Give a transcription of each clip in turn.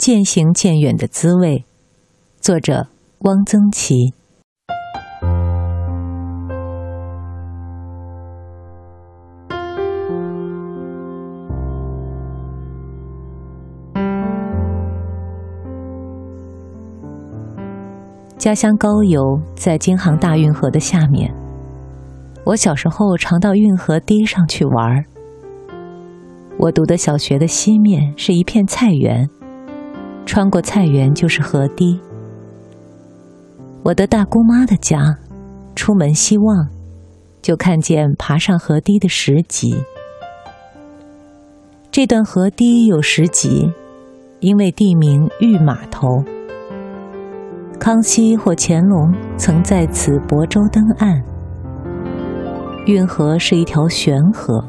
渐行渐远的滋味，作者汪曾祺。家乡高邮在京杭大运河的下面。我小时候常到运河堤上去玩儿。我读的小学的西面是一片菜园，穿过菜园就是河堤。我的大姑妈的家，出门西望，就看见爬上河堤的石级。这段河堤有石级，因为地名御码头。康熙或乾隆曾在此泊舟登岸。运河是一条悬河，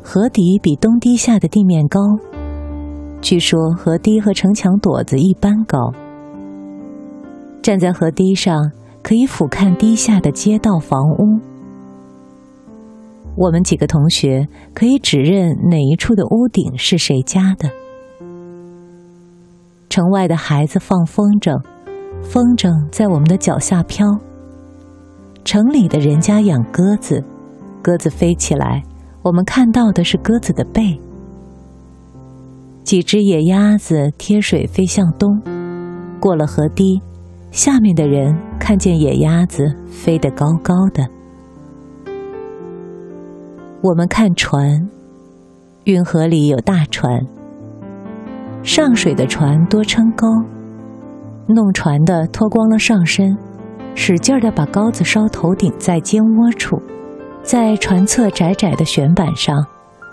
河底比东堤下的地面高，据说河堤和城墙垛子一般高。站在河堤上，可以俯瞰堤下的街道、房屋。我们几个同学可以指认哪一处的屋顶是谁家的。城外的孩子放风筝。风筝在我们的脚下飘。城里的人家养鸽子，鸽子飞起来，我们看到的是鸽子的背。几只野鸭子贴水飞向东，过了河堤，下面的人看见野鸭子飞得高高的。我们看船，运河里有大船，上水的船多撑高。弄船的脱光了上身，使劲儿的把篙子梢头顶在肩窝处，在船侧窄窄的舷板上，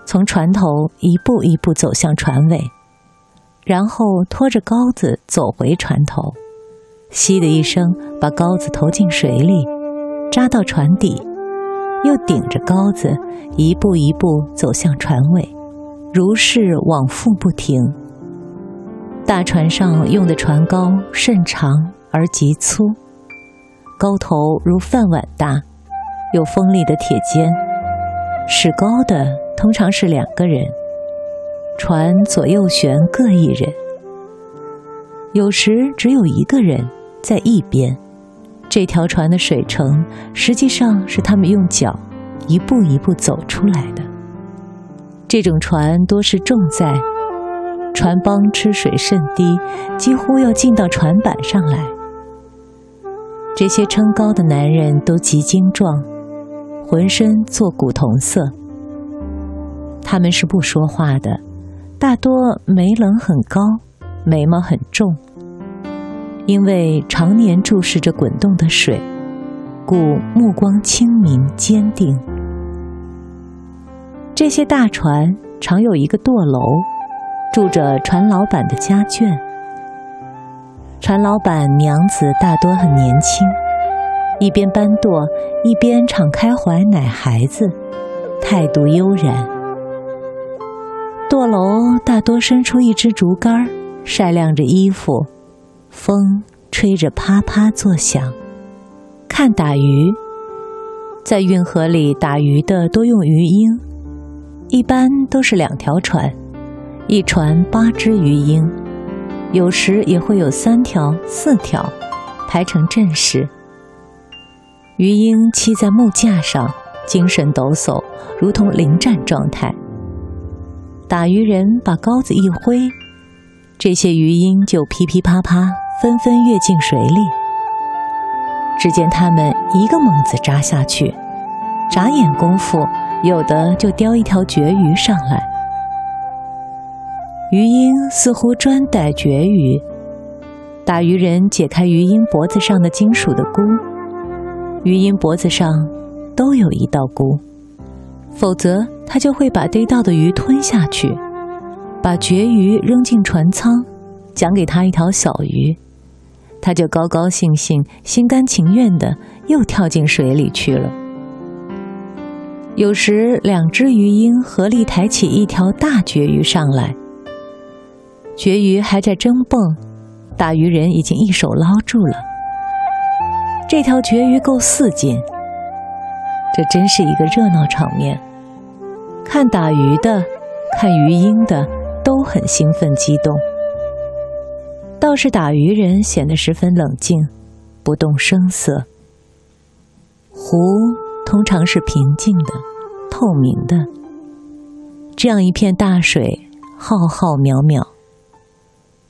从船头一步一步走向船尾，然后拖着篙子走回船头，嘻的一声把篙子投进水里，扎到船底，又顶着篙子一步一步走向船尾，如是往复不停。大船上用的船篙甚长而极粗，篙头如饭碗大，有锋利的铁尖。使篙的通常是两个人，船左右旋各一人。有时只有一个人在一边。这条船的水程实际上是他们用脚一步一步走出来的。这种船多是重载。船帮吃水甚低，几乎要浸到船板上来。这些撑篙的男人都极精壮，浑身做古铜色。他们是不说话的，大多眉棱很高，眉毛很重，因为常年注视着滚动的水，故目光清明坚定。这些大船常有一个舵楼。住着船老板的家眷。船老板娘子大多很年轻，一边搬舵，一边敞开怀奶孩子，态度悠然。大多伸出一支竹竿，晒晾着衣服，风吹着啪啪作响。看打鱼，在运河里打鱼的多用鱼鹰，一般都是两条船。一船八只鱼鹰，有时也会有三条、四条，排成阵势。鱼鹰栖在木架上，精神抖擞，如同临战状态。打鱼人把篙子一挥，这些鱼鹰就噼噼啪啪，纷纷跃进水里。只见他们一个猛子扎下去，眨眼功夫，有的就叼一条绝鱼上来。鱼鹰似乎专逮绝鱼，打鱼人解开鱼鹰脖子上的金属的箍，鱼鹰脖子上都有一道箍，否则他就会把逮到的鱼吞下去，把绝鱼扔进船舱，奖给他一条小鱼，他就高高兴兴、心甘情愿的又跳进水里去了。有时，两只鱼鹰合力抬起一条大绝鱼上来，绝鱼还在争蹦，大鱼人已经一手捞住了。这条绝鱼够四斤，这真是一个热闹场面。看打鱼的，看鱼鹰的，都很兴奋激动。倒是打鱼人显得十分冷静，不动声色。湖。通常是平静的、透明的。这样一片大水，浩浩渺渺，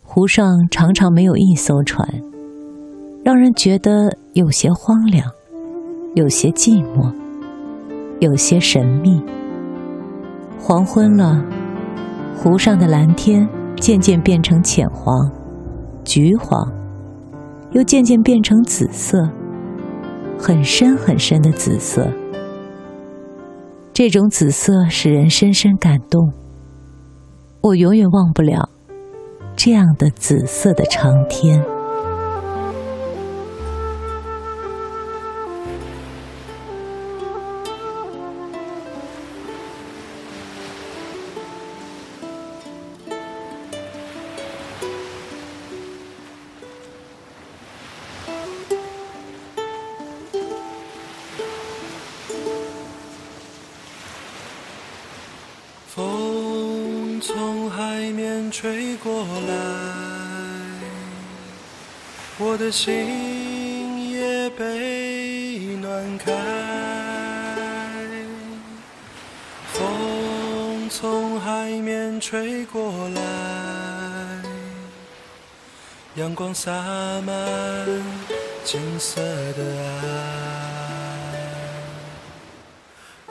湖上常常没有一艘船，让人觉得有些荒凉，有些寂寞，有些神秘。黄昏了，湖上的蓝天渐渐变成浅黄、橘黄，又渐渐变成紫色。很深很深的紫色，这种紫色使人深深感动。我永远忘不了这样的紫色的长天。吹过来，我的心也被暖开。风从海面吹过来，阳光洒满金色的爱。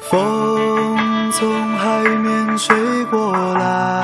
风从海面吹过来。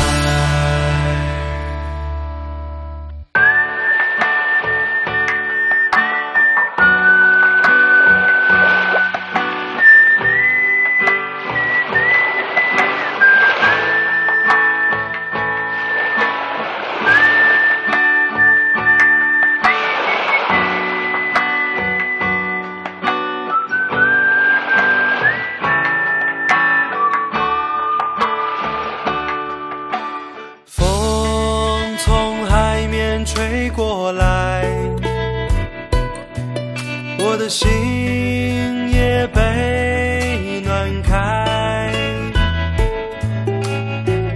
心也被暖开，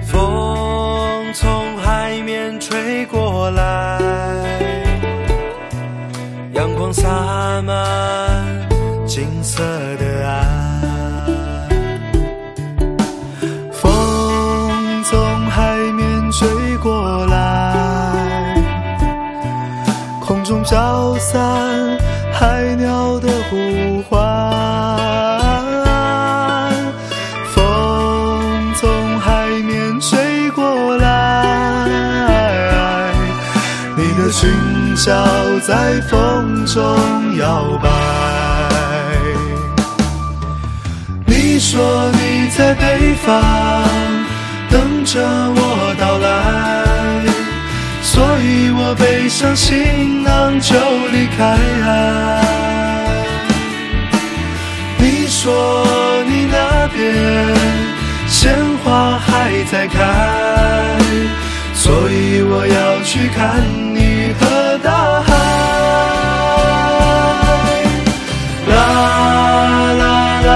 风从海面吹过来，阳光洒满金色的呼唤，风从海面吹过来，你的裙角在风中摇摆。你说你在北方去看你和大海。啦啦啦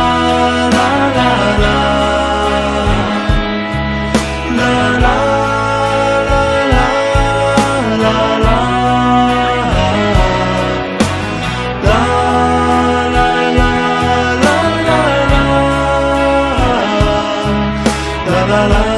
啦啦啦，啦啦啦啦啦啦，啦啦啦啦啦啦，啦啦啦。